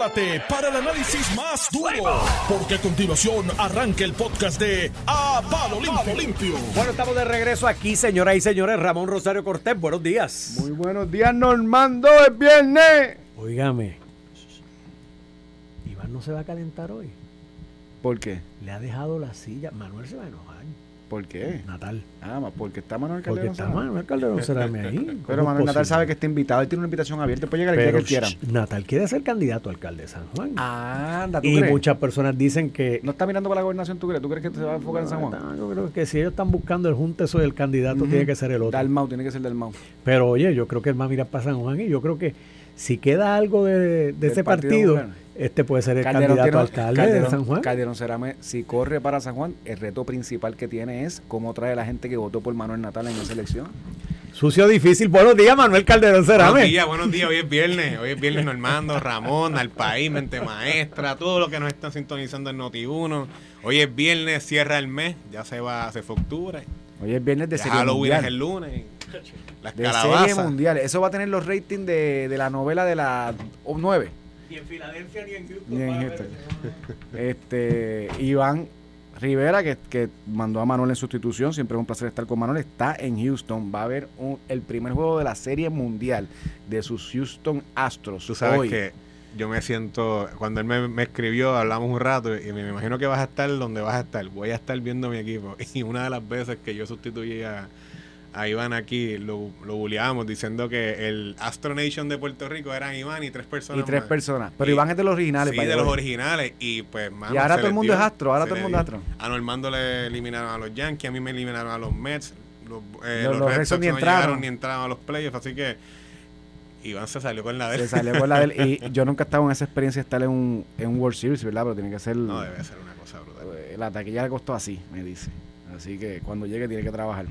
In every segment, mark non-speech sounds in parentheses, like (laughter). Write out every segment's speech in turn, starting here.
prepárate para el análisis más duro, porque a continuación arranca el podcast de A Palo Limpio. Limpio. Bueno, estamos de regreso aquí, señoras y señores. Ramón Rosario Cortés, buenos días. Muy buenos días, Normando, es viernes. Óigame, Iván no se va a calentar hoy. ¿Por qué? Le ha dejado la silla. Manuel se va a enojar. ¿Por qué? Natal. Ah, porque está Manuel Porque Calderón. está Serrano. Manuel Calderón Cerame ahí. ¿Cómo Pero Manuel Natal sabe que está invitado, él tiene una invitación abierta, puede llegar el que él quiera. Natal quiere ser candidato a alcalde de San Juan. Anda, ¿tú y crees? muchas personas dicen que. ¿No está mirando para la gobernación, tú crees? ¿Tú crees que se va a enfocar en San Juan? No, yo creo que si ellos están buscando el junte, eso el candidato tiene que ser el otro. Dalmau, tiene que ser Dalmau. Pero oye, yo creo que él va a mirar para San Juan y yo creo que si queda algo de, ese Partido este puede ser el Calderón candidato tiene- alcalde Calderón- de San Juan. Calderón Cerame, si corre para San Juan, el reto principal que tiene es cómo trae la gente que votó por Manuel Natal en esa elección. Sucio difícil. Buenos días, Manuel Calderón Buenos Cerame. días, buenos días. Hoy es viernes. Hoy es viernes Normando, Ramón, al país, mente maestra, todo lo que nos están sintonizando en Noti1. Hoy es viernes, cierra el mes, ya se va, se fue octubre. Hoy es viernes de Ya Halloween es mundial. el lunes. (laughs) Las De serie calabazas. mundial. Eso va a tener los ratings de, de la novela de la 9. Ni en Filadelfia ni en Houston. Ni en Houston. (laughs) Este, Iván Rivera, que, que mandó a Manuel en sustitución, siempre es un placer estar con Manuel, está en Houston. Va a haber un- el primer juego de la Serie Mundial de sus Houston Astros. Tú sabes hoy. que yo me siento, cuando él me, me escribió, hablamos un rato y me imagino que vas a estar donde vas a estar. Voy a estar viendo mi equipo. (laughs) Y una de las veces que yo sustituí a, a Iván aquí, lo, lo bulleábamos diciendo que el Astro Nation de Puerto Rico eran Iván y tres personas y tres más. personas. Pero Y- Iván es de los originales. Sí, de los originales. Y pues, mano, Y ahora todo el mundo dio, es astro, ahora todo el mundo es astro. A Normando le eliminaron a los Yankees, a mí me eliminaron a los Mets. Los, eh, Los- los, los Red Sox ni no entraron. llegaron ni entraron a los playoffs. Así que Iván se salió con la de él. Se salió con la del- Y (laughs) yo nunca he estado en esa experiencia de estar en un, en un World Series, ¿verdad? Pero tiene que ser. No, debe ser una cosa brutal. Eh, La taquilla le costó así, me dice. Así que cuando llegue tiene que trabajar.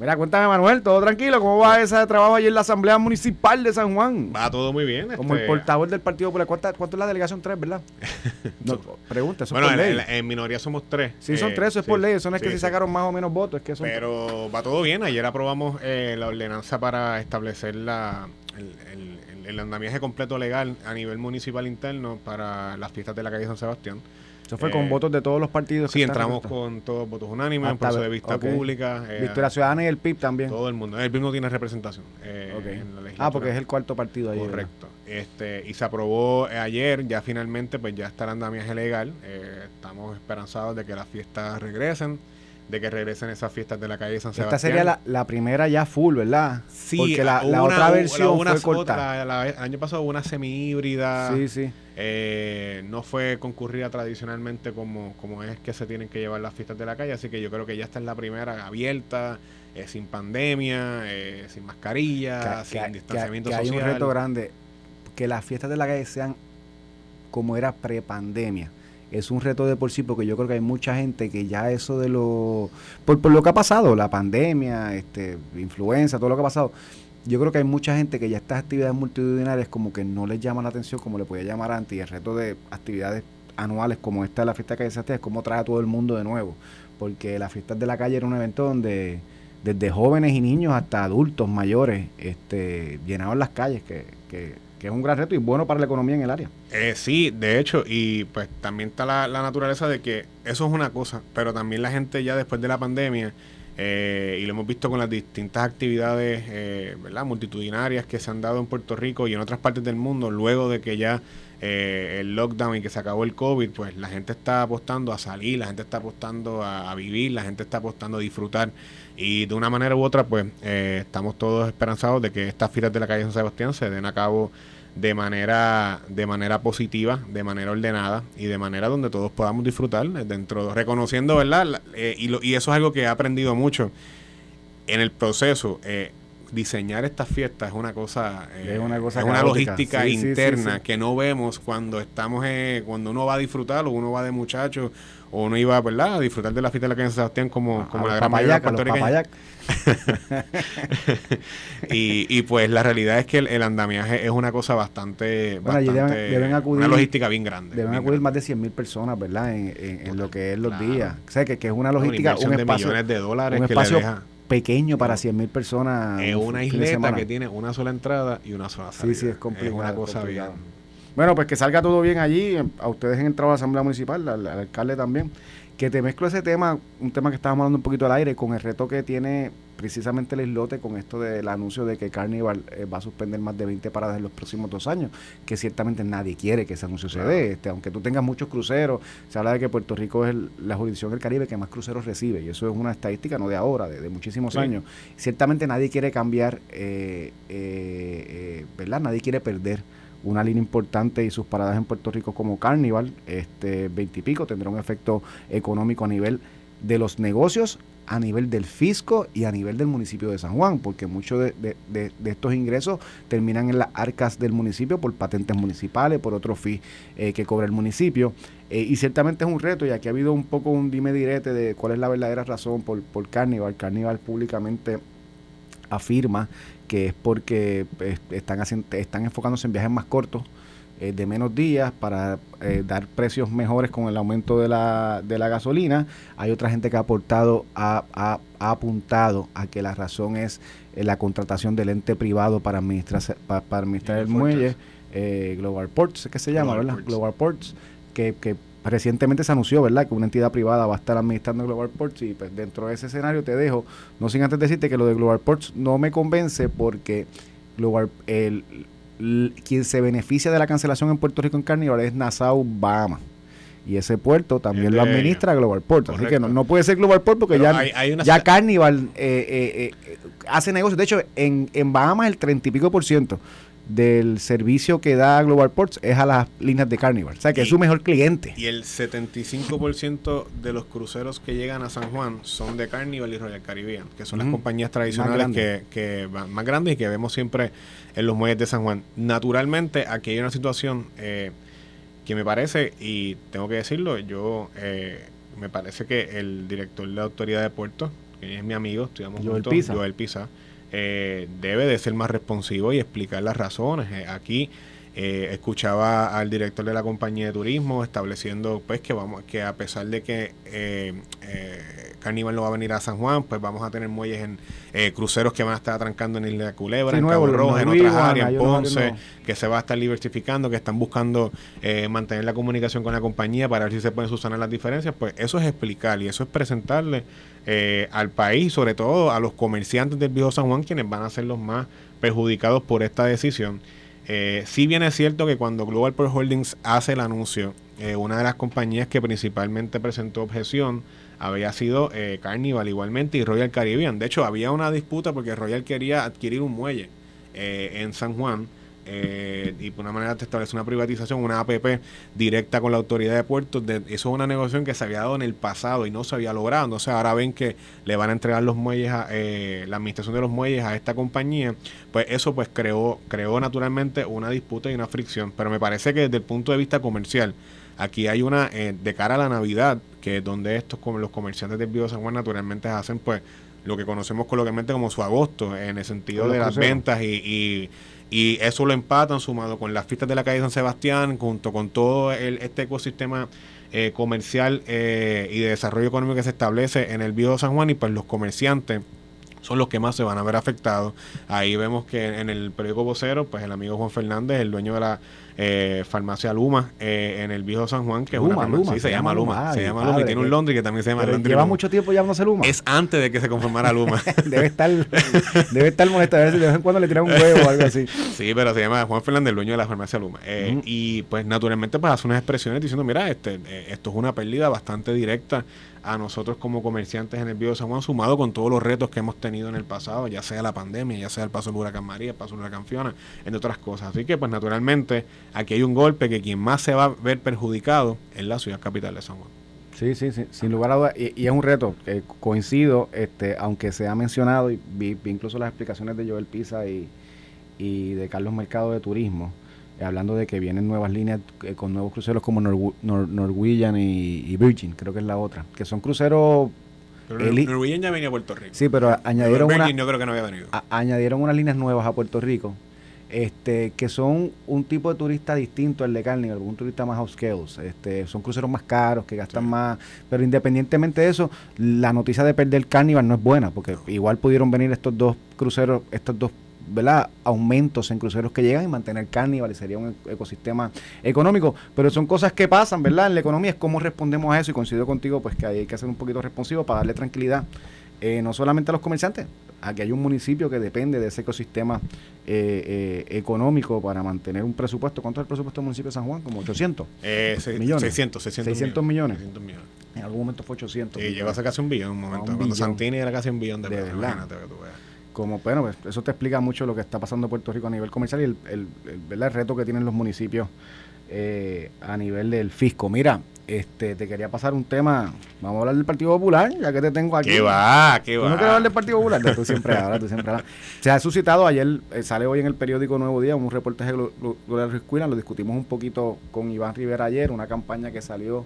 Mira, cuéntame, Manuel, todo tranquilo. ¿Cómo va ese trabajo allí en la Asamblea Municipal de San Juan? Va todo muy bien. Como el este, portavoz del Partido Popular. ¿Cuánta- ¿Cuánto es la delegación? Tres, ¿verdad? (laughs) No, pregunta, eso Bueno, es por en, ley. en- en minoría somos tres. sí, son Eh, tres, eso es sí, por ley. Eso no es que sí. sacaron más o menos votos, es que son Pero va todo bien. Ayer aprobamos eh, la ordenanza para establecer la, el, el- el- el andamiaje completo legal a nivel municipal interno para las fiestas de la calle San Sebastián. Eso fue eh, con votos de todos los partidos. Sí, que entramos con todos votos unánimes, en proceso de vista pública. eh, Victoria Ciudadana y el PIB también. Todo el mundo. El PIB no tiene representación. eh, en la Ah, porque es el cuarto partido. ¿verdad? Correcto. Este, y se aprobó eh, ayer, ya finalmente, pues ya está el andamiaje legal. Eh, estamos esperanzados de que las fiestas regresen, de que regresen esas fiestas de la calle San Sebastián. Esta sería la, la primera ya full, ¿verdad? Sí, Porque la, la otra versión una fue otra- la- el año pasado hubo una semi-híbrida. Sí, sí. Eh, no fue concurrida tradicionalmente como, como es que se tienen que llevar las fiestas de la calle, así que yo creo que ya esta es la primera abierta, eh, sin pandemia, eh, sin mascarilla, que, sin que- distanciamiento que hay social. un reto grande. Que las fiestas de la calle sean como era prepandemia. Es un reto de por sí porque yo creo que hay mucha gente que ya eso de lo... Por, por lo que ha pasado, la pandemia, este, influenza, todo lo que ha pasado. Yo creo que hay mucha gente que ya estas actividades multitudinarias como que no les llama la atención como le podía llamar antes. Y el reto de actividades anuales como esta de la fiesta de calle es como trae a todo el mundo de nuevo. Porque las fiestas de la calle era un evento donde desde jóvenes y niños hasta adultos mayores este, llenaban las calles, que, que, que es un gran reto y bueno para la economía en el área. Eh, sí, de hecho, y pues también está la, la naturaleza de que eso es una cosa, pero también la gente ya después de la pandemia, eh, y lo hemos visto con las distintas actividades eh, ¿verdad? multitudinarias que se han dado en Puerto Rico y en otras partes del mundo, luego de que ya eh, el lockdown y que se acabó el COVID, pues la gente está apostando a salir, la gente está apostando a, a vivir, la gente está apostando a disfrutar. Y de una manera u otra, pues eh, estamos todos esperanzados de que estas filas de la calle San Sebastián se den a cabo de manera de manera positiva, de manera ordenada y de manera donde todos podamos disfrutar dentro, reconociendo, ¿verdad? La- eh, y, lo- y eso es algo que he aprendido mucho en el proceso. eh, diseñar estas fiestas es una cosa, eh, Es una cosa es una logística Sí, sí, sí, interna sí. que no vemos cuando estamos, eh, cuando uno va a disfrutar o uno va de muchacho o uno iba, ¿verdad? A disfrutar de la fiesta de la calle San Sebastián como, como A la gran mayoría de (laughs) y, y pues la realidad es que el, el andamiaje es una cosa bastante, Bueno, bastante deben- deben acudir- una logística bien grande. Deben bien acudir grande. más de 100 mil personas, ¿verdad? En, en- en lo que es los claro. días. O sea, que, que es una logística, un de espacio, millones de dólares un que le espacio deja pequeño para 100 mil personas. es un una de isleta que tiene una sola entrada y una sola Sí, salida. sí, es complicado. una cosa complicado. bien. Bueno, pues que salga todo bien allí, a ustedes en el trabajo de la Asamblea Municipal, al, al alcalde también. Que te mezclo ese tema, un tema que estábamos hablando un poquito al aire, con el reto que tiene precisamente el islote con esto del anuncio de que Carnival eh, va a suspender más de 20 paradas en los próximos dos años, que ciertamente nadie quiere que ese anuncio se dé. Este, aunque tú tengas muchos cruceros, se habla de que Puerto Rico es el- la jurisdicción del Caribe que más cruceros recibe, y eso es una estadística no de ahora, de, de muchísimos Sí. años. Ciertamente nadie quiere cambiar, eh, eh, eh, ¿verdad? Nadie quiere perder una línea importante y sus paradas en Puerto Rico como Carnival, este 20 y pico, tendrá un efecto económico a nivel de los negocios, a nivel del fisco y a nivel del municipio de San Juan, porque muchos de, de- de- estos ingresos terminan en las arcas del municipio por patentes municipales, por otros fees eh, que cobra el municipio. Eh, y ciertamente es un reto, y aquí ha habido un poco un dime direte de cuál es la verdadera razón por, por Carnival. Carnival públicamente afirma que es porque pues, están, haciendo, están enfocándose en viajes más cortos, eh, de menos días, para eh, dar precios mejores con el aumento de la, de la gasolina. Hay otra gente que ha aportado, ha, ha- ha apuntado a que la razón es eh, la contratación del ente privado para administrar, para, para administrar el muelle, eh, Global Ports, que se llama, Global ¿verdad? Ports. Global Ports, que, que recientemente se anunció, ¿verdad?, que una entidad privada va a estar administrando Global Ports y pues dentro de ese escenario te dejo, no sin antes decirte que lo de Global Ports no me convence porque Global, el, quien se beneficia de la cancelación en Puerto Rico en Carnival es Nassau, Bahamas. Y ese puerto también lo de administra Global Port. Así que no, puede ser Global Port porque Pero ya, hay- ya Carnival eh, eh, eh, hace negocios. De hecho, en, en Bahamas el 30 y pico por ciento del servicio que da Global Ports es a las líneas de Carnival. O sea, que es su mejor cliente. Y el 75% de los cruceros que llegan a San Juan son de Carnival y Royal Caribbean, que son las compañías Más tradicionales que van más grandes y que vemos siempre en los muelles de San Juan. Naturalmente, aquí hay una situación eh, que me parece, y tengo que decirlo, yo eh, me parece que el director de la Autoridad de Puertos, que es mi amigo, estudiamos Joel juntos, Pisa. Joel Pisa, eh, debe de ser más responsivo y explicar las razones. Eh, aquí eh, escuchaba al director de la compañía de turismo estableciendo pues que vamos que a pesar de que eh, eh, Carnival no va a venir a San Juan, pues vamos a tener muelles en eh, cruceros que van a estar atrancando en Isla de Culebra, Sí, en nuevo, Cabo Rojo, en otras áreas, en Ponce, que se va a estar diversificando, que están buscando eh, mantener la comunicación con la compañía para ver si se pueden subsanar las diferencias, pues eso es explicar y eso es presentarle eh, al país, sobre todo a los comerciantes del viejo San Juan, quienes van a ser los más perjudicados por esta decisión. Eh, si bien es cierto que cuando Global Port Holdings hace el anuncio, eh, una de las compañías que principalmente presentó objeción había sido eh, Carnival igualmente y Royal Caribbean. De hecho, había una disputa porque Royal quería adquirir un muelle eh, en San Juan eh, y por una manera te establece una privatización, una APP directa con la autoridad de puertos. Eso es una negociación que se había dado en el pasado y no se había logrado. Entonces ahora ven que le van a entregar los muelles, a, eh, la administración de los muelles a esta compañía. Pues eso pues creó, creó naturalmente una disputa y una fricción. Pero me parece que desde el punto de vista comercial, aquí hay una, eh, de cara a la Navidad, que es donde estos como los comerciantes del Bio San Juan naturalmente hacen pues lo que conocemos coloquialmente como su agosto, en el sentido de las ventas y, y, y eso lo empatan sumado con las fiestas de la calle San Sebastián, junto con todo el, este ecosistema eh, comercial eh, y de desarrollo económico que se establece en el Viejo San Juan y pues los comerciantes son los que más se van a ver afectados. Ahí vemos que en el periódico vocero, pues el amigo Juan Fernández, el dueño de la eh, farmacia Luma eh, en el viejo San Juan, que es una farmacia- Luma, sí, se, llama Luma, se Ay, llama Luma y tiene un Londres que también se llama Laundry lleva Luma. mucho tiempo llamándose Luma. Es antes de que se conformara Luma. (laughs) debe estar debe estar molesto a ver si de vez en cuando le tiran un huevo o algo así. Sí, pero se llama Juan Fernández, el dueño de la farmacia Luma. Eh. Y pues naturalmente pues hace unas expresiones diciendo, mira, este, eh, esto es una pérdida bastante directa a nosotros como comerciantes en el Bío de San Juan, sumado con todos los retos que hemos tenido en el pasado, ya sea la pandemia, ya sea el paso del huracán María, el paso del huracán Fiona, entre otras cosas. Así que pues naturalmente aquí hay un golpe que quien más se va a ver perjudicado es la ciudad capital de San Juan. Sí, sí, sí, sin lugar a dudas. Y, y es un reto. que coincido, este, aunque se ha mencionado, y vi, vi incluso las explicaciones de Joel Pisa y, y de Carlos Mercado de Turismo, eh, hablando de que vienen nuevas líneas eh, con nuevos cruceros como Norw- Nor- Norwegian y, y Virgin, creo que es la otra, que son cruceros, Pero Norwegian ya venía a Puerto Rico. sí, pero añadieron una, yo creo que no había venido. a- añadieron unas líneas nuevas a Puerto Rico, este, que son un tipo de turista distinto al de Carnival, un turista más upscales, este, son cruceros más caros, que gastan Sí. más, pero independientemente de eso, la noticia de perder Carnival no es buena, porque igual pudieron venir estos dos cruceros, estos dos ¿verdad? aumentos en cruceros que llegan y mantener Carnival y sería un e- ecosistema económico. Pero son cosas que pasan, ¿verdad? En la economía es cómo respondemos a eso y coincido contigo pues que hay que ser un poquito responsivo para darle tranquilidad eh, no solamente a los comerciantes, aquí hay un municipio que depende de ese ecosistema eh, eh, económico para mantener un presupuesto. ¿Cuánto es el presupuesto del municipio de San Juan? Como 800 Eh, se- millones. 600, 600, 600 millones. 600 millones. En algún momento fue 800. Y llegó a ser casi un billón en un momento. un Cuando billón. Santini era casi un billón de, De pesos. Imagínate que tú veas. como bueno pues eso te explica mucho lo que está pasando en Puerto Rico a nivel comercial y el, el, el- el reto que tienen los municipios eh, a nivel del fisco mira este te quería pasar un tema vamos a hablar del Partido Popular ya que te tengo aquí ¿Qué va? ¿Qué ¿Tú va? no quieres hablar del Partido Popular? tú siempre hablas, tú siempre hablas. Se ha suscitado ayer, eh, sale hoy en el periódico Nuevo Día, un reportaje de Glo- Glo- Gloria Cuilan, lo discutimos un poquito con Iván Rivera ayer, una campaña que salió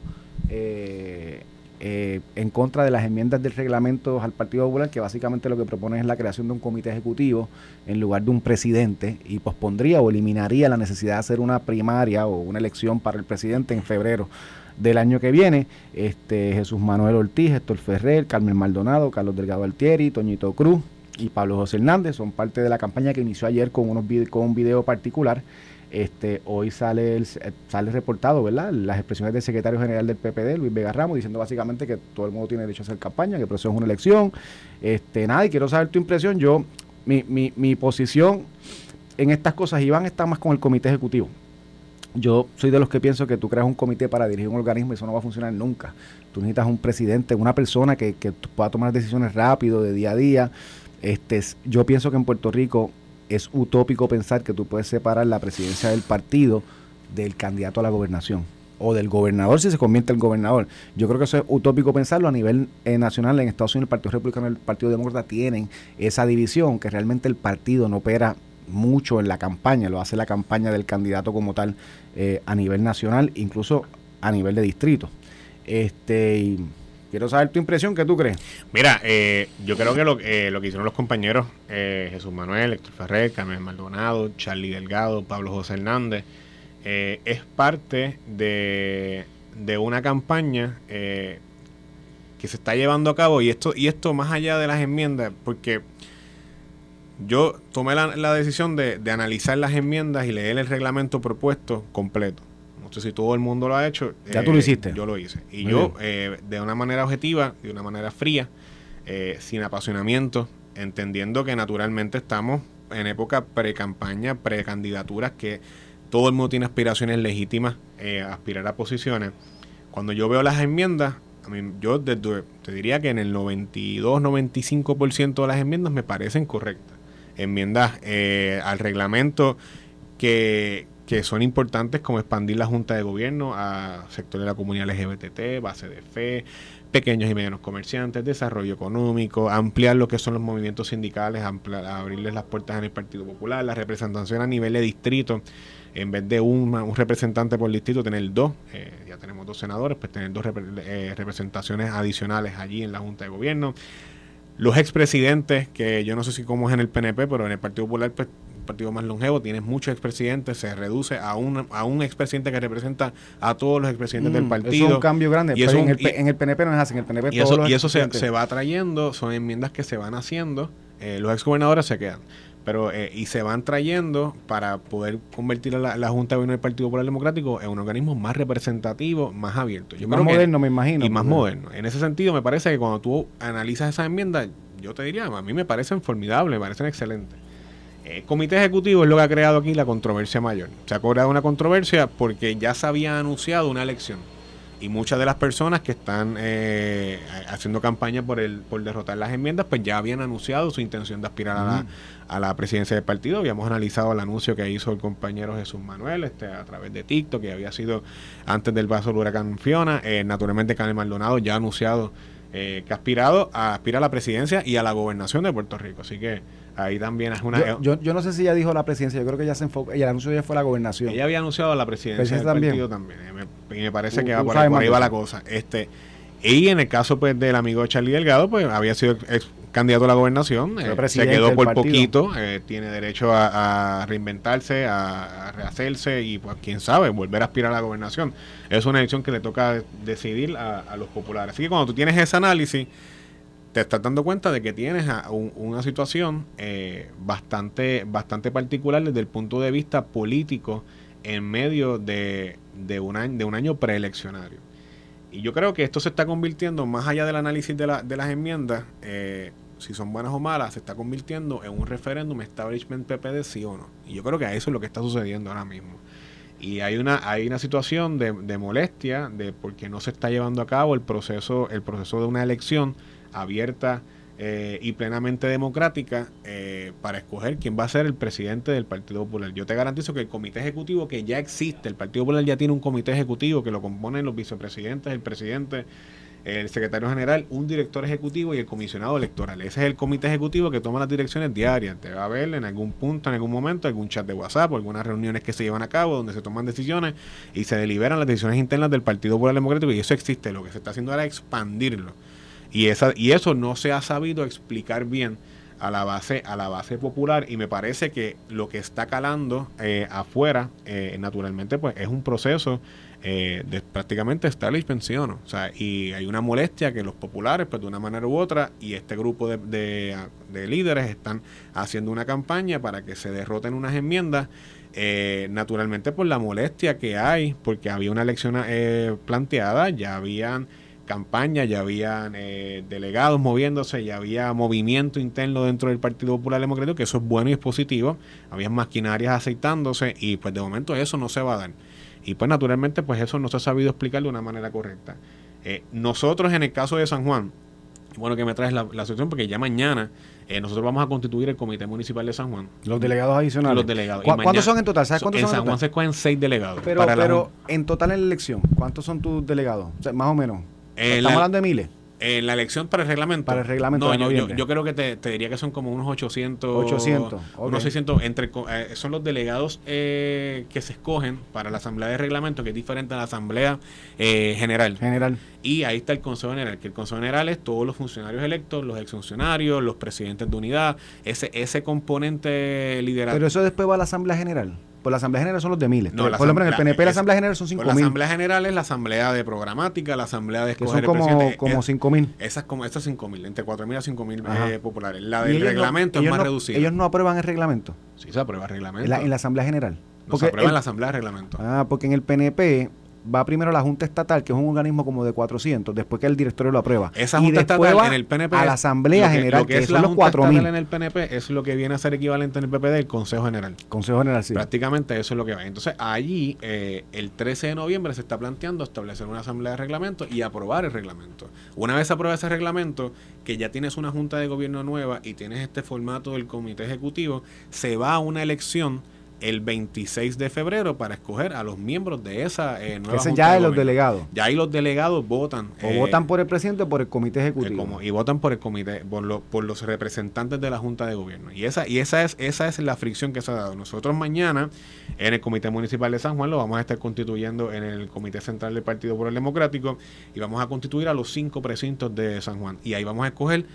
eh, eh, en contra de las enmiendas del reglamento al Partido Popular, que básicamente lo que propone es la creación de un comité ejecutivo en lugar de un presidente y pospondría o eliminaría la necesidad de hacer una primaria o una elección para el presidente en febrero del año que viene. Este Jesús Manuel Ortiz, Héctor Ferrer, Carmen Maldonado, Carlos Delgado Altieri, Toñito Cruz y Pablo José Hernández son parte de la campaña que inició ayer con unos con un video particular. Este, hoy sale el, sale reportado, ¿verdad? Las expresiones del secretario general del PPD, Luis Vega Ramos, diciendo básicamente que todo el mundo tiene derecho a hacer campaña, que el proceso es una elección. Este, nada, y quiero saber tu impresión. Yo, mi, mi, mi posición en estas cosas, Iván está más con el comité ejecutivo. Yo soy de los que pienso que tú creas un comité para dirigir un organismo y eso no va a funcionar nunca. Tú necesitas un presidente, una persona que, que pueda tomar decisiones rápido, de día a día. Este, es- yo pienso que en Puerto Rico es utópico pensar que tú puedes separar la presidencia del partido del candidato a la gobernación o del gobernador si se convierte en gobernador. Yo creo que eso es utópico pensarlo a nivel eh, nacional. En Estados Unidos el Partido Republicano y el Partido Demócrata tienen esa división, que realmente el partido no opera mucho en la campaña, lo hace la campaña del candidato como tal eh, a nivel nacional, incluso a nivel de distrito. Este, quiero saber tu impresión, ¿qué tú crees? Mira, eh, yo creo que lo, eh, lo que hicieron los compañeros eh, Jesús Manuel, Héctor Ferrer, Carmen Maldonado, Charlie Delgado, Pablo José Hernández, es parte de, de una campaña que se está llevando a cabo y esto, y esto más allá de las enmiendas, porque yo tomé la, la decisión de, de analizar las enmiendas y leer el reglamento propuesto completo. No sé si todo el mundo lo ha hecho. eh, Ya tú lo hiciste. Yo lo hice. Y Muy yo, eh, de una manera objetiva, de una manera fría, eh, sin apasionamiento, entendiendo que naturalmente estamos en época pre-campaña, pre-candidaturas, que todo el mundo tiene aspiraciones legítimas eh, a aspirar a posiciones. Cuando yo veo las enmiendas, a mí, yo desde- te diría que en el 92-95% de las enmiendas me parecen correctas. Enmiendas eh, al reglamento que, que son importantes como expandir la Junta de Gobierno a sectores de la comunidad LGBT, base de fe, pequeños y medianos comerciantes, desarrollo económico, ampliar lo que son los movimientos sindicales, amplia- abrirles las puertas en el Partido Popular, la representación a nivel de distrito, en vez de un, representante por distrito, tener dos, eh, ya tenemos dos senadores, pues tener dos eh, representaciones adicionales allí en la Junta de Gobierno. Los expresidentes, que yo no sé si cómo es en el PNP, pero en el Partido Popular, pues, un partido más longevo, tienes muchos expresidentes, se reduce a un, a un expresidente que representa a todos los expresidentes del Mm, partido. Eso es un cambio grande. Y eso en, un- el, y- en el PNP no es así. En el PNP y todos eso, los y eso se va trayendo, son enmiendas que se van haciendo, eh, los exgobernadores se quedan, pero eh, y se van trayendo para poder convertir a la, la Junta de Gobierno del Partido Popular Democrático en un organismo más representativo, más abierto. Yo más creo que- moderno, me imagino. y más moderno. En ese sentido, me parece que cuando tú analizas esas enmiendas, yo te diría, a mí me parecen formidables, me parecen excelentes. El comité ejecutivo es lo que ha creado aquí la controversia mayor. Se ha creado una controversia porque ya se había anunciado una elección. Y muchas de las personas que están eh, haciendo campaña por el por derrotar las enmiendas, pues ya habían anunciado su intención de aspirar a, la, a la presidencia del partido. Habíamos analizado el anuncio que hizo el compañero Jesús Manuel este, a través de TikTok, que había sido antes del vaso del huracán Fiona. Eh, naturalmente, Carmen Maldonado ya ha anunciado eh, que ha aspirado a, aspira a la presidencia y a la gobernación de Puerto Rico. Así que ahí también es una... Yo, yo, yo no sé si ella dijo la presidencia, yo creo que ella se enfocó, y el anuncio ya fue la gobernación. Ella había anunciado la presidencia Presidencia del también. también. Y me, me parece Tú- que va por, ahí, por va la cosa. Este, y en el caso pues del amigo Charlie Delgado, pues había sido ex candidato a la gobernación. Eh, se quedó por partido. poquito. eh, tiene derecho a, a reinventarse, a, a rehacerse y pues quién sabe, volver a aspirar a la gobernación. Es una elección que le toca decidir a, a los populares. Así que cuando tú tienes ese análisis, te estás dando cuenta de que tienes una situación eh, bastante, bastante particular desde el punto de vista político en medio de, de, un, año, de un año preeleccionario. Y yo creo que esto se está convirtiendo, más allá del análisis de, la, de las enmiendas, eh, si son buenas o malas, se está convirtiendo en un referéndum establishment PPD sí o no. Y yo creo que eso es lo que está sucediendo ahora mismo. Y hay una, hay una situación de, de molestia de porque no se está llevando a cabo el proceso, el proceso de una elección abierta eh, y plenamente democrática eh, para escoger quién va a ser el presidente del Partido Popular. Yo te garantizo que el comité ejecutivo que ya existe, el Partido Popular ya tiene un comité ejecutivo que lo componen los vicepresidentes, el presidente, el secretario general, un director ejecutivo y el comisionado electoral. Ese es el comité ejecutivo que toma las direcciones diarias. Te va a ver en algún punto, en algún momento, algún chat de WhatsApp algunas reuniones que se llevan a cabo donde se toman decisiones y se deliberan las decisiones internas del Partido Popular Democrático y eso existe. Lo que se está haciendo ahora es expandirlo. Y, esa, y eso no se ha sabido explicar bien a la base a la base popular. Y me parece que lo que está calando eh, afuera eh, naturalmente pues es un proceso eh, de prácticamente establishment pensión o sea y hay una molestia que los populares pues de una manera u otra y este grupo de, de, líderes están haciendo una campaña para que se derroten unas enmiendas eh, naturalmente por la molestia que hay porque había una elección eh, planteada ya habían campaña, ya habían delegados moviéndose, ya había movimiento interno dentro del Partido Popular Democrático, que eso es bueno y es positivo, había maquinarias aceitándose y pues de momento eso no se va a dar. Y pues naturalmente pues eso no se ha sabido explicar de una manera correcta. Eh, nosotros en el caso de San Juan, bueno que me traes la, la situación porque ya mañana eh, nosotros vamos a constituir el Comité Municipal de San Juan. Los delegados adicionales. Los delegados. ¿Cuántos son en total? ¿Sabes cuántos en son San Juan se escogen seis delegados. Pero, pero en total en la elección, ¿cuántos son tus delegados? más o menos. Estamos hablando de miles. En la elección para el reglamento. Para el reglamento de yo, yo, creo que te, diría que son como unos 800. 800. Unos 600. Entre, eh, son los delegados eh, que se escogen para la Asamblea de Reglamento, que es diferente a la Asamblea eh, General. General. Y ahí está el Consejo General, que el Consejo General es todos los funcionarios electos, los exfuncionarios, los presidentes de unidad, ese, ese componente liderado. Pero eso después va a la Asamblea General. Por la Asamblea General son los de miles. por ejemplo, en el PNP la Asamblea General son 5 mil. La Asamblea General es la Asamblea de Programática, la Asamblea de escoger son como, como 5 mil. Esas como esas 5 mil, entre 4 mil a 5 mil eh, populares. La del reglamento es más reducida. ¿Ellos no aprueban el reglamento? Sí, se aprueba el reglamento. En la, Asamblea General. No, se aprueba en la Asamblea de Reglamento. Ah, porque en el PNP va primero a la Junta Estatal, que es un organismo como de 400, después que el directorio lo aprueba. Esa Junta Estatal en el PNP. A la Asamblea General, que, es la Junta Estatal en el PNP es lo que viene a ser equivalente en el PPD el Consejo General. Consejo General, sí. Prácticamente eso es lo que va. Entonces, allí, eh, el 13 de noviembre se está planteando establecer una Asamblea de Reglamento y aprobar el reglamento. Una vez aprueba ese reglamento, que ya tienes una Junta de Gobierno nueva y tienes este formato del Comité Ejecutivo, se va a una elección el 26 de febrero para escoger a los miembros de esa eh, nueva Ese ya de los delegados. Ya ahí los delegados votan. O eh, votan por el presidente o por el comité ejecutivo. como, y votan por el comité, por, por los representantes de la Junta de Gobierno. Y esa y esa es esa es la fricción que se ha dado. Nosotros mañana en el Comité Municipal de San Juan lo vamos a estar constituyendo en el Comité Central del Partido por el Democrático y vamos a constituir a los cinco precintos de San Juan. Y ahí vamos a escoger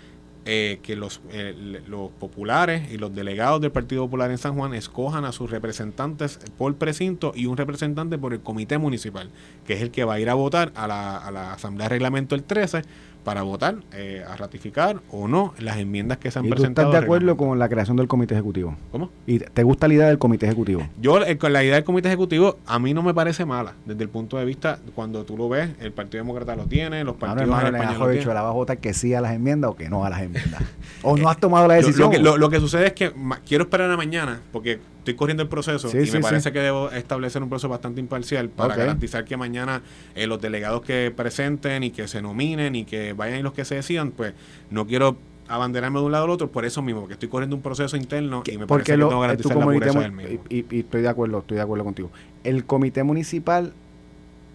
eh, que los, eh, los populares y los delegados del Partido Popular en San Juan escojan a sus representantes por precinto y un representante por el comité municipal, que es el que va a ir a votar a la, a la Asamblea Reglamento el 13 para votar eh, a ratificar o no las enmiendas que se han ¿Y presentado. ¿Tú estás de acuerdo con la creación del comité ejecutivo? ¿Cómo? ¿Y te gusta la idea del comité ejecutivo? Yo, eh, con la idea del comité ejecutivo, a mí no me parece mala, desde el punto de vista, cuando tú lo ves, el Partido Demócrata lo tiene, los partidos no, hermano, lo dicho, ¿la vas a votar que sí a las enmiendas o que no a las enmiendas? (laughs) ¿O no has tomado la decisión? Lo, que, sucede es que quiero esperar a mañana, porque estoy corriendo el proceso y me parece que debo establecer un proceso bastante imparcial para garantizar que mañana eh, los delegados que presenten y que se nominen y que vayan y los que se decidan, pues no quiero abanderarme de un lado al otro por eso mismo, porque estoy corriendo un proceso interno y me parece que tengo que garantizar la pureza del mismo. Y, y, estoy de acuerdo, estoy de acuerdo contigo. El comité municipal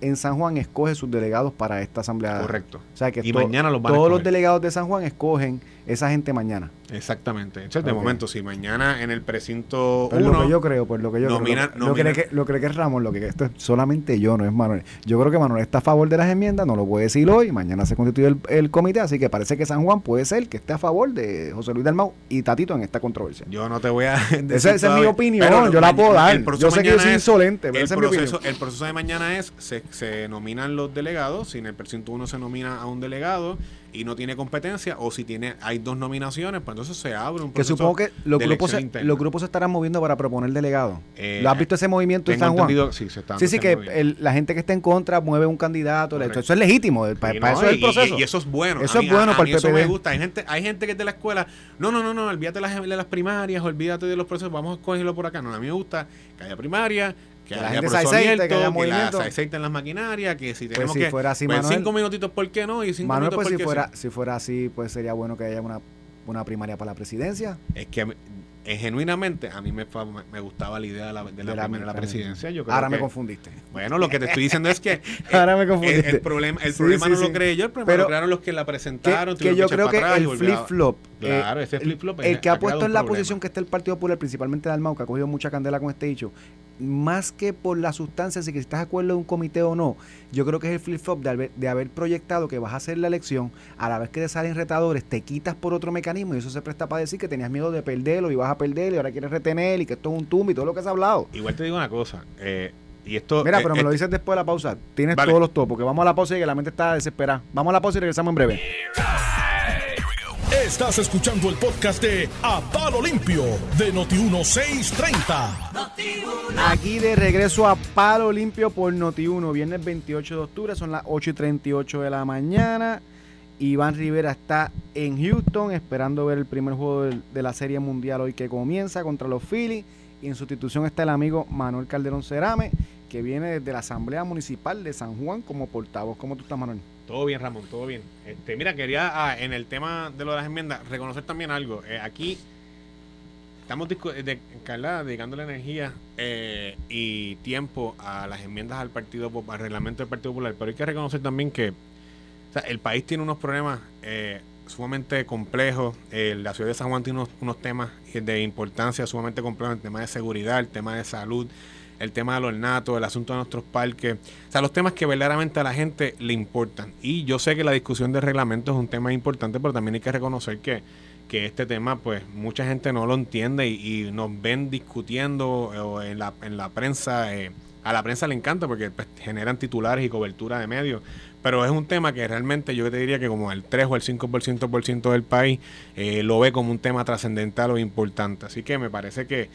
en San Juan escoge sus delegados para esta asamblea. Correcto. O sea que y mañana los todos los delegados de San Juan escogen esa gente mañana. Exactamente. Entonces, de momento, si mañana en el precinto Pues lo que yo creo, pues lo que yo creo. Lo, cree que, lo cree que es Ramón, lo que esto es solamente yo, no es Manuel. Yo creo que Manuel está a favor de las enmiendas, no lo puede decir hoy, mañana se constituye el, comité, así que parece que San Juan puede ser que esté a favor de José Luis Dalmau y Tatito en esta controversia. Yo no te voy a (laughs) Esa, es mi opinión, yo la puedo dar. Yo sé que es insolente, el, proceso, el proceso de mañana es, se, se nominan los delegados, si en el precinto 1 se nomina a un delegado y no tiene competencia, o si tiene hay dos nominaciones, pues entonces se abre un Que proceso supongo que los grupos, se, interna. los grupos se estarán moviendo para proponer delegados. Eh, ¿Lo has visto ese movimiento en San Juan? sí, se Sí, que el- la gente que está en contra mueve un candidato. Correcto. Eso es legítimo. eh, Para, eso es el y- proceso. Y, y eso es bueno. Eso A es bueno a- a para mí el eso PPD. me gusta. Hay gente, hay gente que es de la escuela. No, no, no, no, olvídate de las, de las primarias, olvídate de los procesos, vamos a cogerlo por acá. No, a mí me gusta que haya primaria, que, Que la haya gente se aceite, que haya que, movimiento. la- se aceiten las maquinarias, que si tenemos si que. fuera así, pues, Manuel- cinco minutitos, ¿por qué no? Y cinco Manuel, minutos, pues ¿por si qué fuera, sí? si fuera así, pues sería bueno que haya una, una primaria para la presidencia. Es que eh, genuinamente a mí me, me gustaba la idea de la, de la De la- primera de la presidencia. Yo creo Ahora me que- confundiste. Bueno, lo que te estoy diciendo es que (laughs) Ahora me confundiste. el problema, el Sí, problema sí, no sí. lo creé yo, el problema Pero lo crearon los que la Que, presentaron. que tuvieron yo creo para que y el flip-flop. Claro, eh, ese flip-flop El, el que ha puesto en la problema. posición que está el Partido Popular, principalmente Dalmau, que ha cogido mucha candela con este dicho, más que por la sustancia, si que estás de acuerdo en un comité o no, yo creo que es el flip-flop de haber, de haber proyectado que vas a hacer la elección, a la vez que te salen retadores, te quitas por otro mecanismo y eso se presta para decir que tenías miedo de perderlo y vas a perder y ahora quieres retener y que esto es un tumbo y todo lo que se ha hablado. Igual te digo una cosa. eh, y esto. Mira, eh, pero me lo eh, dices después de la pausa. Tienes Vale. todos los topos, que vamos a la pausa y que la mente está desesperada. Vamos a la pausa y regresamos en breve. Estás escuchando el podcast de A Palo Limpio de Noti1630. Aquí de regreso a Palo Limpio por Noti1, viernes 28 de octubre, son las 8 y 38 de la mañana. Iván Rivera está en Houston esperando ver el primer juego de, la Serie Mundial hoy que comienza contra los Phillies. Y en sustitución está el amigo Manuel Calderón Cerame, que viene desde la Asamblea Municipal de San Juan como portavoz. ¿Cómo tú estás, Manuel? Todo bien, Ramón, todo bien. Este, mira, quería ah, en el tema de lo de las enmiendas reconocer también algo. Eh, aquí estamos discu- de, Carla, dedicándole energía eh, y tiempo a las enmiendas al partido al reglamento del Partido Popular, pero hay que reconocer también que o sea, el país tiene unos problemas eh, sumamente complejos. Eh, la ciudad de San Juan tiene unos, unos temas de importancia sumamente complejos, el tema de seguridad, el tema de salud, el tema del ornato, el asunto de nuestros parques. O sea, los temas que verdaderamente a la gente le importan. Y yo sé que la discusión de reglamento es un tema importante, pero también hay que reconocer que, que este tema, pues, mucha gente no lo entiende y, nos ven discutiendo eh, en, la, en la prensa. eh, a la prensa le encanta porque pues, generan titulares y cobertura de medios. Pero es un tema que realmente yo te diría que como el 3 o el 5% por ciento del país eh, lo ve como un tema trascendental o importante. Así que me parece que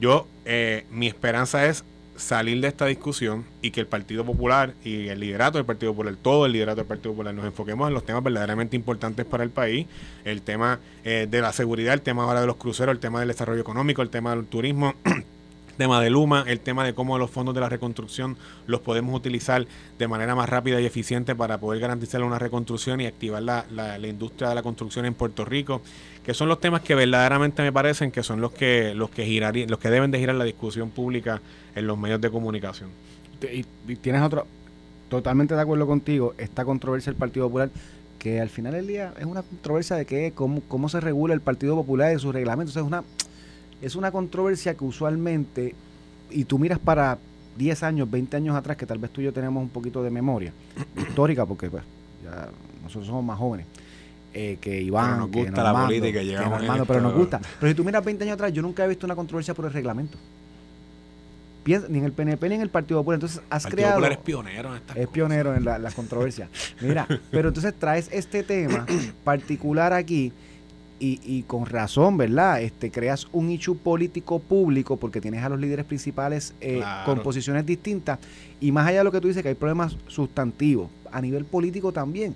yo, eh, mi esperanza es salir de esta discusión y que el Partido Popular y el liderato del Partido Popular, todo el liderato del Partido Popular, nos enfoquemos en los temas verdaderamente importantes para el país, el tema eh, de la seguridad, el tema ahora de los cruceros, el tema del desarrollo económico, el tema del turismo, (clears throat) tema de Luma, el tema de cómo los fondos de la reconstrucción los podemos utilizar de manera más rápida y eficiente para poder garantizar una reconstrucción y activar la, la- la industria de la construcción en Puerto Rico, que son los temas que verdaderamente me parecen que son los que los que girarían, los que deben de girar la discusión pública en los medios de comunicación. Y, y tienes otro, totalmente de acuerdo contigo, esta controversia del Partido Popular, que al final del día es una controversia de que cómo, cómo se regula el Partido Popular y sus reglamentos. es una, es una controversia que usualmente, y tú miras para 10 años, 20 años atrás, que tal vez tú y yo tenemos un poquito de memoria (clears throat) histórica, porque pues ya nosotros somos más jóvenes. eh, que Iván, Pero nos que gusta la política, que llegamos en Normando, pero nos gusta. Pero si tú miras 20 años atrás, yo nunca he visto una controversia por el reglamento. Piensa, ni en el PNP ni en el Partido Popular. Entonces has Partido creado. Popular es pionero en estas Es cosas. pionero en la- las controversias. Mira, (laughs) pero entonces traes este tema particular aquí y, y con razón, ¿verdad? Este, creas un issue político público porque tienes a los líderes principales eh, Claro. con posiciones distintas y más allá de lo que tú dices que hay problemas sustantivos a nivel político también.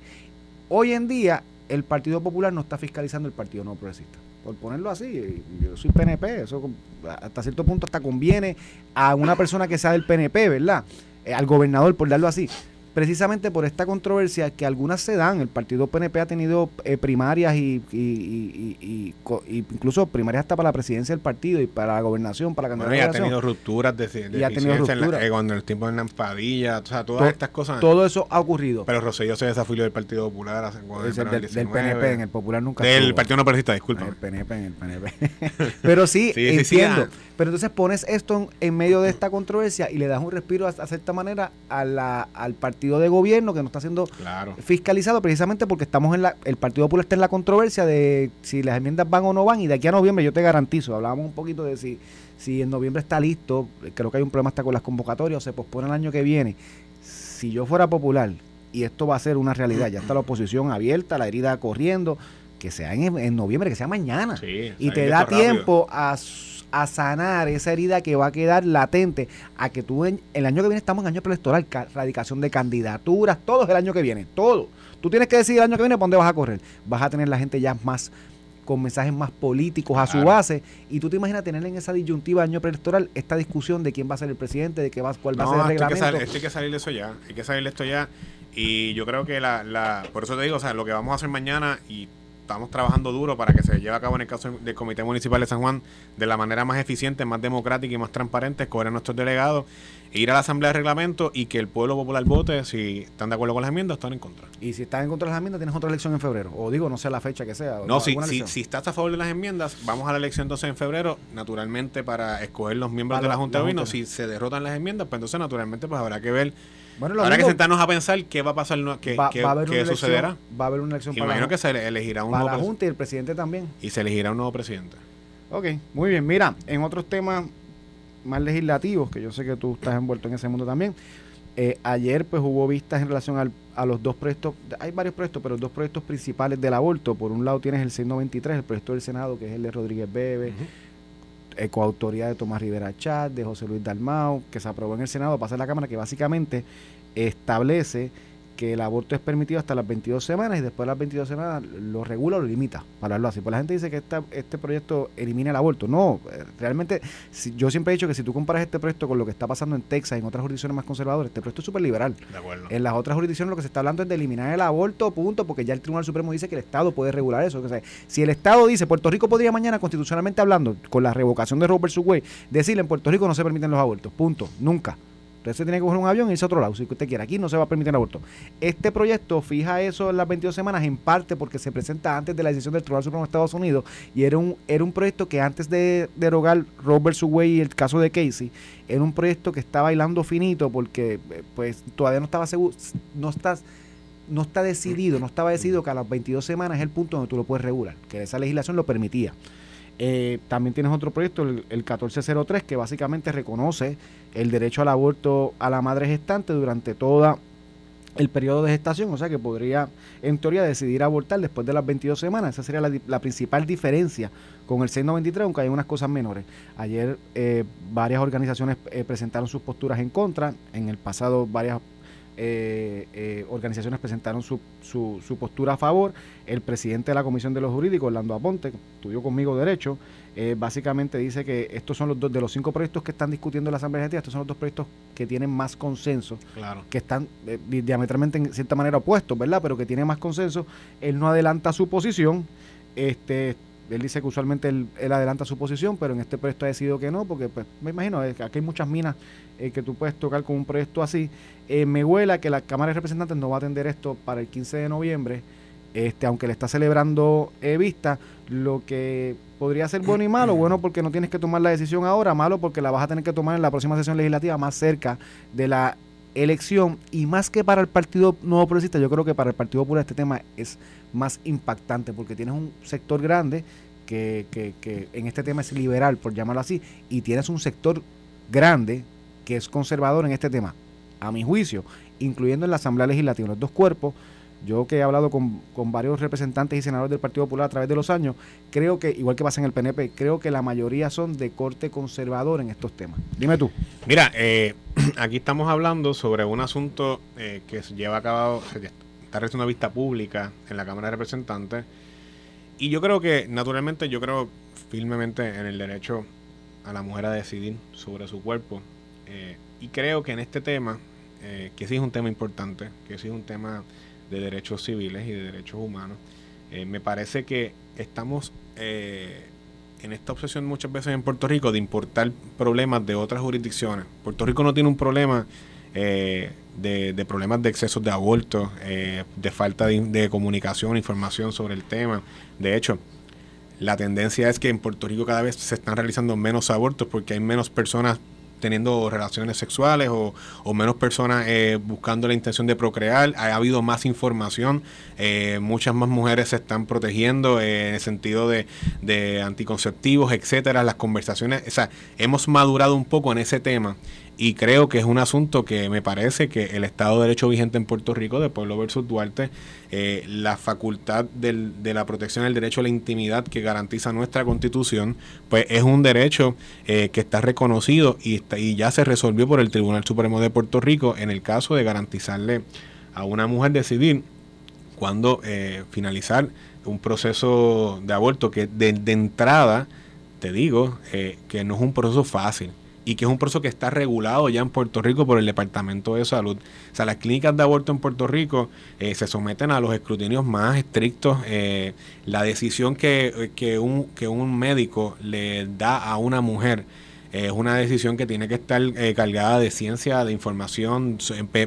Hoy en día el Partido Popular no está fiscalizando el Partido No Progresista. Por ponerlo así, yo soy PNP, eso hasta cierto punto hasta conviene a una persona que sea del PNP, ¿verdad? Eh, al gobernador, por darlo así. Precisamente por esta controversia que algunas se dan, el partido PNP ha tenido eh, primarias y, y- y- y- y y incluso primarias hasta para la presidencia del partido y para la gobernación, para la Bueno, candidatura y a ha tenido rupturas de, de Y ha tenido eh, cuando el tiempo de Hernán Padilla, o sea, todas To- estas cosas. Todo eso ha ocurrido. pero Rosselló se desafilió del Partido Popular hace Es del, el del 19. PNP, en el Popular nunca Del estuvo. Partido No Progresista, disculpa. el PNP, en el PNP. (laughs) Pero sí, Sí, sí, sí, entiendo. ah. Pero entonces pones esto en, en medio de esta controversia y le das un respiro a, a cierta manera a la- al partido de gobierno que no está siendo Claro. fiscalizado precisamente porque estamos en la, el Partido Popular está en la controversia de si las enmiendas van o no van y de aquí a noviembre yo te garantizo, hablábamos un poquito de si, si en noviembre está listo, creo que hay un problema hasta con las convocatorias o se pospone el año que viene. si yo fuera popular y esto va a ser una realidad, ya está la oposición abierta, la herida corriendo, que sea en, noviembre, que sea mañana. y te da tiempo a, a, sanar esa herida que va a quedar latente, a que tú en, el año que viene estamos en año preelectoral, radicación de candidaturas, todo es el año que viene, todo. Tú tienes que decidir el año que viene por dónde vas a correr. Vas a tener la gente ya más con mensajes más políticos a su base. Y tú te imaginas tener en esa disyuntiva año preelectoral esta discusión de quién va a ser el presidente, de qué va, cuál va a ser el reglamento. Hay que, salir, hay que salir de eso ya. Hay que salir de esto ya. Y yo creo que la, la, por eso te digo, o sea, lo que vamos a hacer mañana y estamos trabajando duro para que se lleve a cabo en el caso del Comité Municipal de San Juan de la manera más eficiente, más democrática y más transparente, escoger a nuestros delegados, ir a la Asamblea de Reglamento y que el pueblo popular vote si están de acuerdo con las enmiendas o están en contra. Y si están en contra de las enmiendas, tienes otra elección en febrero. O digo, no sé la fecha que sea. No, si, si, si, estás a favor de las enmiendas, vamos a la elección entonces en febrero, naturalmente para escoger los miembros de la Junta de Vino. Si se derrotan las enmiendas, pues entonces naturalmente pues habrá que ver bueno, Habrá que sentarnos a pensar qué va a pasar, qué, qué, sucederá. Va a haber una elección Imagino que se elegirá un para nuevo la Junta y el presidente también. Y se elegirá un nuevo presidente. Ok, muy bien. Mira, en otros temas más legislativos, que yo sé que tú estás envuelto en ese mundo también, eh, ayer pues hubo vistas en relación a los dos proyectos, hay varios proyectos, pero dos proyectos principales del aborto. Por un lado tienes el 693, el proyecto del Senado, que es el de Rodríguez Bebe, coautoría de Tomás Rivera Chat, de José Luis Dalmau, que se aprobó en el Senado, pasa en la Cámara, que básicamente establece que el aborto es permitido hasta las 22 semanas y después de las 22 semanas lo regula o lo limita, para hablarlo así. Pues la gente dice que esta, este proyecto elimina el aborto. No, eh, realmente si, yo siempre he dicho que si tú comparas este proyecto con lo que está pasando en Texas y en otras jurisdicciones más conservadoras, este proyecto es súper liberal. En las otras jurisdicciones lo que se está hablando es de eliminar el aborto, punto, porque ya el Tribunal Supremo dice que el Estado puede regular eso. O sea, si el Estado dice, Puerto Rico podría mañana, constitucionalmente hablando, con la revocación de Robert Subway, decirle en Puerto Rico no se permiten los abortos, punto, nunca. Usted se tiene que coger un avión y irse a otro lado, si usted quiere. Aquí no se va a permitir el aborto. Este proyecto fija eso en las 22 semanas, en parte porque se presenta antes de la decisión del Tribunal Supremo de Estados Unidos y era un, era un proyecto que antes de derogar Robert Subway y el caso de Casey, era un proyecto que está bailando finito porque eh, pues todavía no estaba seguro, no estás no está decidido, no estaba decidido que a las 22 semanas es el punto donde tú lo puedes regular, que esa legislación lo permitía. Eh, también tienes otro proyecto, el, 1403, que básicamente reconoce el derecho al aborto a la madre gestante durante todo el periodo de gestación, o sea que podría, en teoría, decidir abortar después de las 22 semanas. Esa sería la, principal diferencia con el 693, aunque hay unas cosas menores. Ayer eh, varias organizaciones eh, presentaron sus posturas en contra, en el pasado varias eh, organizaciones presentaron su, su, postura a favor. El presidente de la Comisión de los Jurídicos, Orlando Aponte, estudió conmigo Derecho, eh, básicamente dice que estos son los dos, de los cinco proyectos que están discutiendo en la Asamblea Legislativa, estos son los dos proyectos que tienen más consenso, claro. que están eh, diametralmente en cierta manera opuestos, ¿verdad? Pero que tienen más consenso. Él no adelanta su posición. Este, él dice que usualmente él, adelanta su posición, pero en este proyecto ha decidido que no, porque pues me imagino que aquí hay muchas minas eh, que tú puedes tocar con un proyecto así. Eh, me huela que la Cámara de Representantes no va a atender esto para el 15 de noviembre, este, aunque le está celebrando eh, vista, lo que podría ser bueno y malo, bueno porque no tienes que tomar la decisión ahora, malo porque la vas a tener que tomar en la próxima sesión legislativa más cerca de la elección. Y más que para el Partido Nuevo Progresista, yo creo que para el Partido Popular este tema es más impactante porque tienes un sector grande que, que, que en este tema es liberal, por llamarlo así, y tienes un sector grande que es conservador en este tema, a mi juicio, incluyendo en la Asamblea Legislativa, los dos cuerpos, yo que he hablado con, varios representantes y senadores del Partido Popular a través de los años, creo que, igual que pasa en el PNP, creo que la mayoría son de corte conservador en estos temas. Dime tú. Mira, eh, (clears throat) aquí estamos hablando sobre un asunto eh, que se lleva a cabo, se está realizando una vista pública en la Cámara de Representantes, y yo creo que, naturalmente, yo creo firmemente en el derecho a la mujer a decidir sobre su cuerpo, eh, y creo que en este tema, que sí es un tema importante, que sí es un tema de derechos civiles y de derechos humanos, eh, me parece que estamos en esta obsesión muchas veces en Puerto Rico de importar problemas de otras jurisdicciones. Puerto Rico no tiene un problema de, problemas de excesos de aborto, de falta de, de, comunicación, información sobre el tema. De hecho, la tendencia es que en Puerto Rico cada vez se están realizando menos abortos porque hay menos personas teniendo relaciones sexuales o, menos personas eh, buscando la intención de procrear. Ha, habido más información, eh, muchas más mujeres se están protegiendo eh, en el sentido de, de, anticonceptivos, etcétera. Las conversaciones, o sea, hemos madurado un poco en ese tema y creo que es un asunto que me parece que el Estado de Derecho vigente en Puerto Rico, de Pueblo versus Duarte, eh, la facultad del, de la protección del derecho a la intimidad que garantiza nuestra constitución, pues es un derecho eh, que está reconocido y, está, y ya se resolvió por el Tribunal Supremo de Puerto Rico en el caso de garantizarle a una mujer decidir cuándo eh, finalizar un proceso de aborto que de, de entrada, te digo, que no es un proceso fácil y que es un proceso que está regulado ya en Puerto Rico por el Departamento de Salud. O sea, las clínicas de aborto en Puerto Rico eh, se someten a los escrutinios más estrictos. Eh, la decisión que, que, un, que un médico le da a una mujer es una decisión que tiene que estar eh, cargada de ciencia, de información,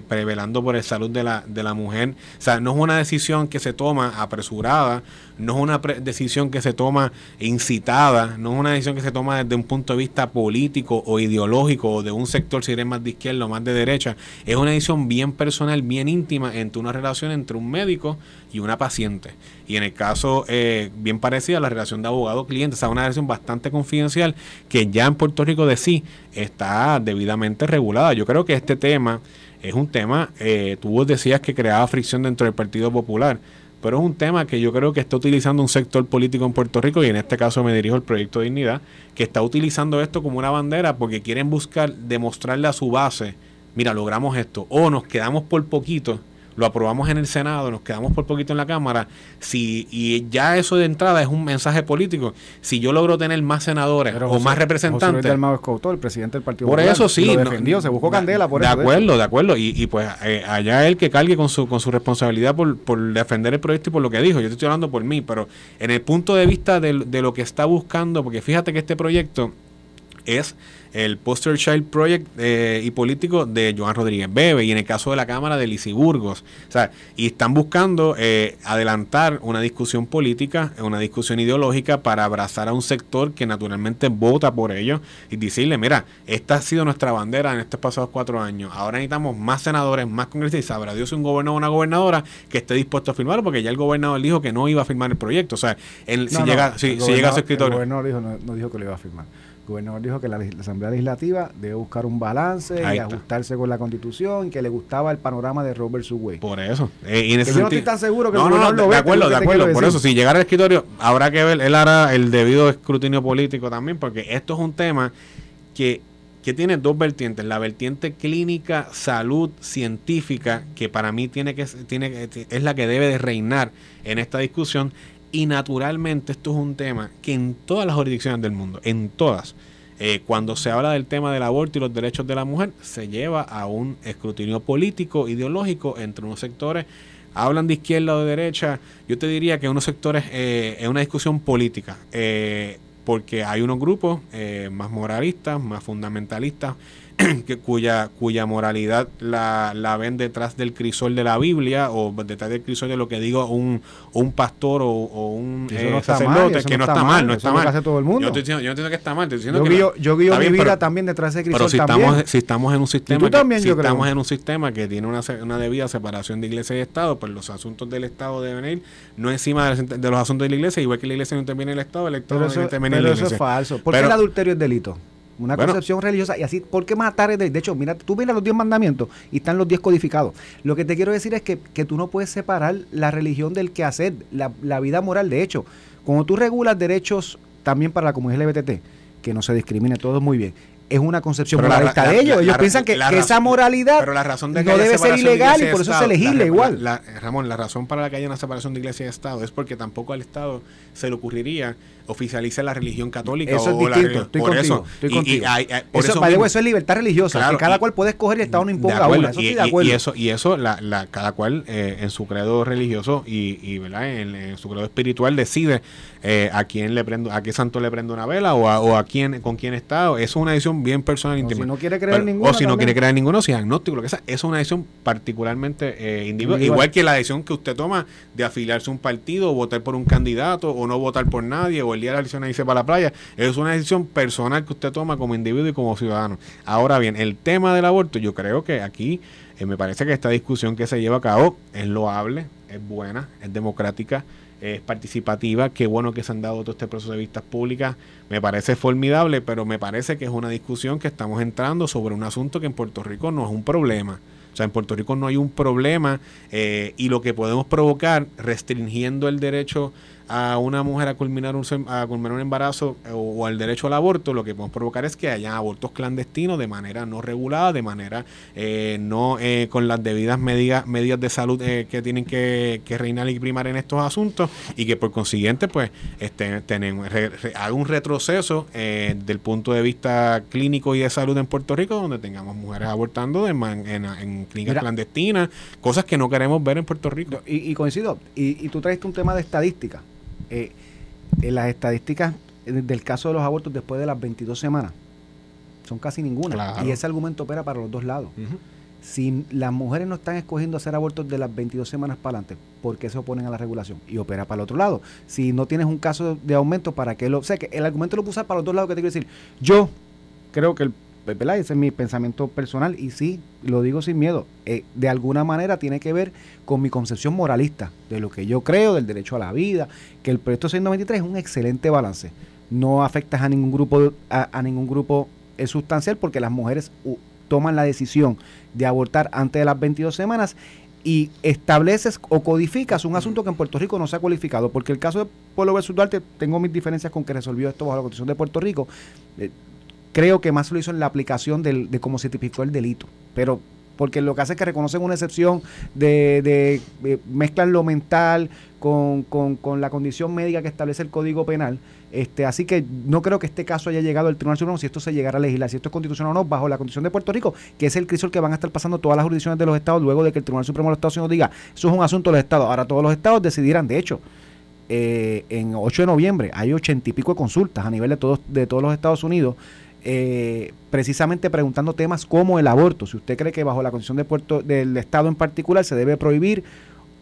prevelando por el salud de la, de la mujer. O sea, no es una decisión que se toma apresurada, no es una decisión que se toma incitada, no es una decisión que se toma desde un punto de vista político o ideológico o de un sector, si eres más de izquierda o más de derecha. Es una decisión bien personal, bien íntima entre una relación entre un médico y una paciente. Y en el caso eh, bien parecida a la relación de abogado-cliente, o sea, una relación bastante confidencial que ya en Puerto Rico de sí está debidamente regulada. Yo creo que este tema es un tema, eh, tú decías que creaba fricción dentro del Partido Popular, pero es un tema que yo creo que está utilizando un sector político en Puerto Rico, y en este caso me dirijo al Proyecto Dignidad, que está utilizando esto como una bandera porque quieren buscar demostrarle a su base, mira, logramos esto, o nos quedamos por poquito lo aprobamos en el Senado, nos quedamos por poquito en la Cámara, si y ya eso de entrada es un mensaje político, si yo logro tener más senadores o más representantes... el presidente del Partido Por eso sí. Lo defendió, se buscó candela por de eso. Acuerdo, de acuerdo, y, y pues eh, allá él que cargue con su, con su responsabilidad por, por defender el proyecto y por lo que dijo, yo estoy hablando por mí, pero en el punto de vista de, de lo que está buscando, porque fíjate que este proyecto es el Poster Child Project eh, y político de Joan Rodríguez Bebe y en el caso de la Cámara de Lizy Burgos. O sea, y están buscando eh, adelantar una discusión política, una discusión ideológica para abrazar a un sector que naturalmente vota por ello y decirle, mira, esta ha sido nuestra bandera en estos pasados cuatro años. Ahora necesitamos más senadores, más congresistas y sabrá Dios un gobernador o una gobernadora que esté dispuesto a firmarlo porque ya el gobernador dijo que no iba a firmar el proyecto. O sea, si, llega, si, llega a su escritorio. El gobernador dijo, no dijo que lo iba a firmar gobernador dijo que la, Asamblea Legislativa debe buscar un balance y ajustarse con la Constitución, que le gustaba el panorama de Robert Subway. Por eso. Eh, y yo no estoy tan seguro que no, no, no, De acuerdo, de acuerdo. Por eso, si llegara al escritorio, habrá que ver, él hará el debido escrutinio político también, porque esto es un tema que que tiene dos vertientes, la vertiente clínica, salud, científica, que para mí tiene que tiene es la que debe de reinar en esta discusión y naturalmente esto es un tema que en todas las jurisdicciones del mundo, en todas, eh, cuando se habla del tema del aborto y los derechos de la mujer, se lleva a un escrutinio político, ideológico entre unos sectores. Hablan de izquierda o de derecha. Yo te diría que unos sectores eh, es una discusión política, eh, porque hay unos grupos más moralistas, más fundamentalistas, (clears throat) que cuya, cuya moralidad la, la, ven detrás del crisol de la Biblia o detrás del crisol de lo que digo un, un pastor o, un eh, sacerdote, que no está mal, no está mal. Yo, estoy diciendo, yo entiendo que está mal. Estoy diciendo yo, que yo, yo mi vida también detrás de crisol Pero si también. estamos, si estamos en un sistema, también, que, si estamos en un sistema que tiene una, una debida separación de iglesia y Estado, pues los asuntos del Estado deben ir no encima de, de los asuntos de la iglesia, igual que la iglesia no interviene en el Estado, el Estado no interviene en la iglesia. Pero eso es falso. ¿Por qué el adulterio es delito? Una concepción religiosa. Y así, ¿por qué matar? De, de hecho, mira, tú miras los diez mandamientos y están los diez codificados. Lo que te quiero decir es que, que tú no puedes separar la religión del quehacer, la, la vida moral. De hecho, cuando tú regulas derechos también para la comunidad LGBT, que no se discrimine, todo es muy bien es una concepción moralista de ellos. ellos piensan que, esa moralidad no debe ser ilegal y por eso se legisla igual. Ramón, la razón para la que haya una separación de iglesia y Estado es porque tampoco al Estado se le ocurriría oficializar la religión católica. Eso es distinto, estoy contigo. Eso, estoy contigo. eso, eso, es libertad religiosa, que cada cual puede escoger y el Estado no imponga una. Eso y, de acuerdo. Y eso, y eso la, la, cada cual eh, en su credo religioso y, y ¿verdad? En, su credo espiritual decide eh, a quién le prendo, a qué santo le prende una vela o a, o a quién, con quién está. Eso es una decisión bien personal o íntima. Si no quiere creer ninguno. O si no quiere creer ninguno, si es agnóstico, lo que sea. Eso es una decisión particularmente eh, individual. Igual que la decisión que usted toma de afiliarse a un partido, o votar por un candidato, o no votar por nadie, o el día de la elección irse para la playa. Es una decisión personal que usted toma como individuo y como ciudadano. Ahora bien, el tema del aborto, yo creo que aquí eh, me parece que esta discusión que se lleva a cabo es loable, es buena, es democrática es participativa, qué bueno que se han dado todo este proceso de vistas públicas, me parece formidable, pero me parece que es una discusión que estamos entrando sobre un asunto que en Puerto Rico no es un problema. O sea, en Puerto Rico no hay un problema eh, y lo que podemos provocar restringiendo el derecho a una mujer a culminar un, a culminar un embarazo eh, o, al derecho al aborto, lo que podemos provocar es que haya abortos clandestinos de manera no regulada, de manera eh, no eh, con las debidas medidas, medidas de salud que tienen que, reinar y primar en estos asuntos y que por consiguiente pues este, tenemos, haga un retroceso del punto de vista clínico y de salud en Puerto Rico donde tengamos mujeres abortando en, en, clínicas clandestinas, cosas que no queremos ver en Puerto Rico. Y, coincido, y, y tú traes un tema de estadística eh, en las estadísticas del caso de los abortos después de las 22 semanas son casi ninguna. Y ese argumento opera para los dos lados. Si las mujeres no están escogiendo hacer abortos de las 22 semanas para adelante, ¿por qué se oponen a la regulación? Y opera para el otro lado. Si no tienes un caso de aumento, ¿para qué lo...? O sea, que el argumento lo puse para los dos lados, que te quiero decir. Yo creo que el ¿verdad? Ese es mi pensamiento personal y sí, lo digo sin miedo. Eh, de alguna manera tiene que ver con mi concepción moralista de lo que yo creo, del derecho a la vida, que el proyecto 693 es un excelente balance. No afecta a ningún grupo, a, ningún grupo es sustancial porque las mujeres toman la decisión de abortar antes de las 22 semanas y estableces o codificas un asunto que en Puerto Rico no se ha cualificado. Porque el caso de Pueblo versus Duarte, tengo mis diferencias con que resolvió esto bajo la Constitución de Puerto Rico. Eh, creo que más lo hizo en la aplicación de cómo se tipificó el delito. Pero porque lo que hace es que reconocen una excepción de, de, eh, mezclan lo mental con, la condición médica que establece el Código Penal. Este, así que no creo que este caso haya llegado al Tribunal Supremo si esto se llegara a legislar, si esto es constitucional o no, bajo la condición de Puerto Rico, que es el crisol que van a estar pasando todas las jurisdicciones de los estados luego de que el Tribunal Supremo de los Estados Unidos diga, eso es un asunto de los estados. Ahora todos los estados decidirán, de hecho, eh, en 8 de noviembre hay ochenta y pico de consultas a nivel de todos, de todos los Estados Unidos eh, precisamente preguntando temas como el aborto. Si usted cree que bajo la condición de Puerto, del Estado en particular se debe prohibir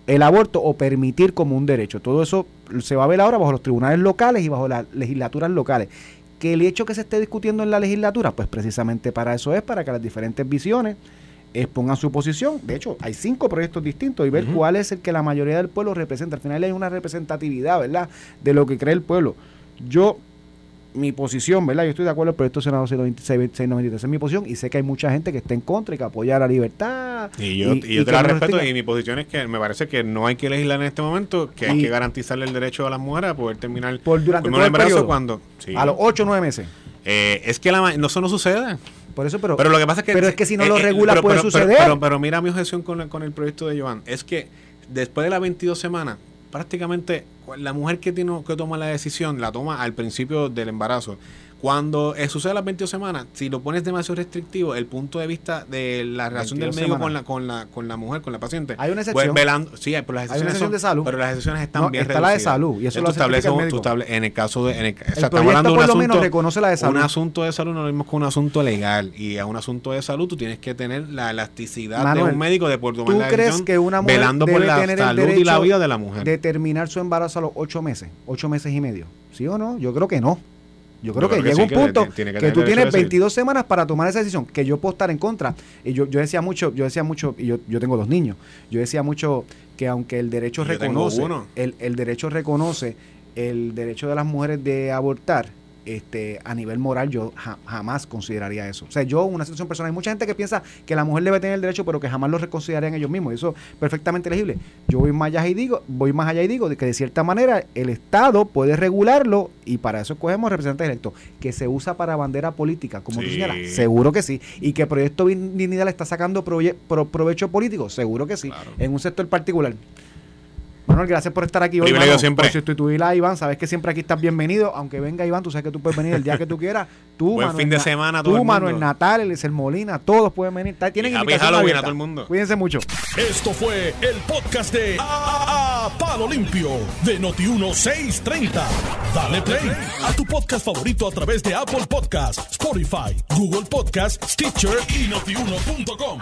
el aborto o permitir como un derecho. Todo eso se va a ver ahora bajo los tribunales locales y bajo las legislaturas locales. Que el hecho que se esté discutiendo en la legislatura, pues precisamente para eso es, para que las diferentes visiones expongan su posición. De hecho, hay cinco proyectos distintos y ver cuál es el que la mayoría del pueblo representa. Al final hay una representatividad, ¿verdad?, de lo que cree el pueblo. Yo mi posición, ¿verdad? Yo estoy de acuerdo con el proyecto Senado 693, es mi posición y sé que hay mucha gente que está en contra y que apoya la libertad. Y yo, y, yo te la respeto y mi posición es que me parece que no hay que legislar en este momento, que hay que garantizarle el derecho a las mujeres a poder terminar por durante todo el embarazo cuando... A los 8 o 9 meses. Eh, es que la, no, eso no sucede. Por eso, pero, pero lo que pasa es que... Pero es que si no lo eh, eh, regula puede suceder. Pero, mira mi objeción con, con el proyecto de Joan. Es que después de las 22 semanas prácticamente la mujer que tiene que toma la decisión la toma al principio del embarazo cuando eh, sucede las 22 semanas, si lo pones demasiado restrictivo, el punto de vista de la relación del médico con la, con la con la mujer, con la paciente. Hay una excepción. Pues, velando, sí, pero las excepciones hay una de salud. Pero las excepciones están bien está la de salud y eso lo establece en el caso de en el, o sea, estamos hablando de un asunto reconoce la de salud. Un asunto de salud no lo mismo que un asunto legal y a un asunto de salud tú tienes que tener la elasticidad de un médico de por tomar ¿tú crees que una mujer velando por la salud y la vida de la mujer. De terminar su embarazo a los ocho meses, ocho meses y medio. ¿Sí o no? Yo creo que no. Yo creo, que, llega un punto que, tú tienes 22 semanas para tomar esa decisión, que yo puedo estar en contra. Y yo, yo decía mucho, yo decía mucho, y yo, yo tengo dos niños, yo decía mucho que aunque el derecho reconoce, el, el derecho reconoce el derecho de las mujeres de abortar, este, a nivel moral yo jamás consideraría eso. O sea, yo, una situación personal, hay mucha gente que piensa que la mujer debe tener el derecho, pero que jamás lo reconsiderarían ellos mismos. Y eso es perfectamente legible. Yo voy más allá y digo, voy más allá y digo que de cierta manera el Estado puede regularlo y para eso escogemos representantes electos. Que se usa para bandera política, como tú señalas, seguro que sí. Y que Proyecto Dignidad le está sacando provecho político, seguro que sí. En un sector particular. Manuel, gracias por estar aquí hoy. Privilegio siempre. Por sustituir a Iván, sabes que siempre aquí estás bienvenido. Aunque venga Iván, tú sabes que tú puedes venir el día que tú quieras. Tú, Buen fin de semana, todo Tú, Manuel Natal, el Molina, todos pueden venir. Tienen invitación Halloween a todo el mundo. Cuídense mucho. Esto fue el podcast de a, Palo Limpio de Noti1630. Dale play a tu podcast favorito a través de Apple Podcasts, Spotify, Google Podcasts, Stitcher y notiuno.com.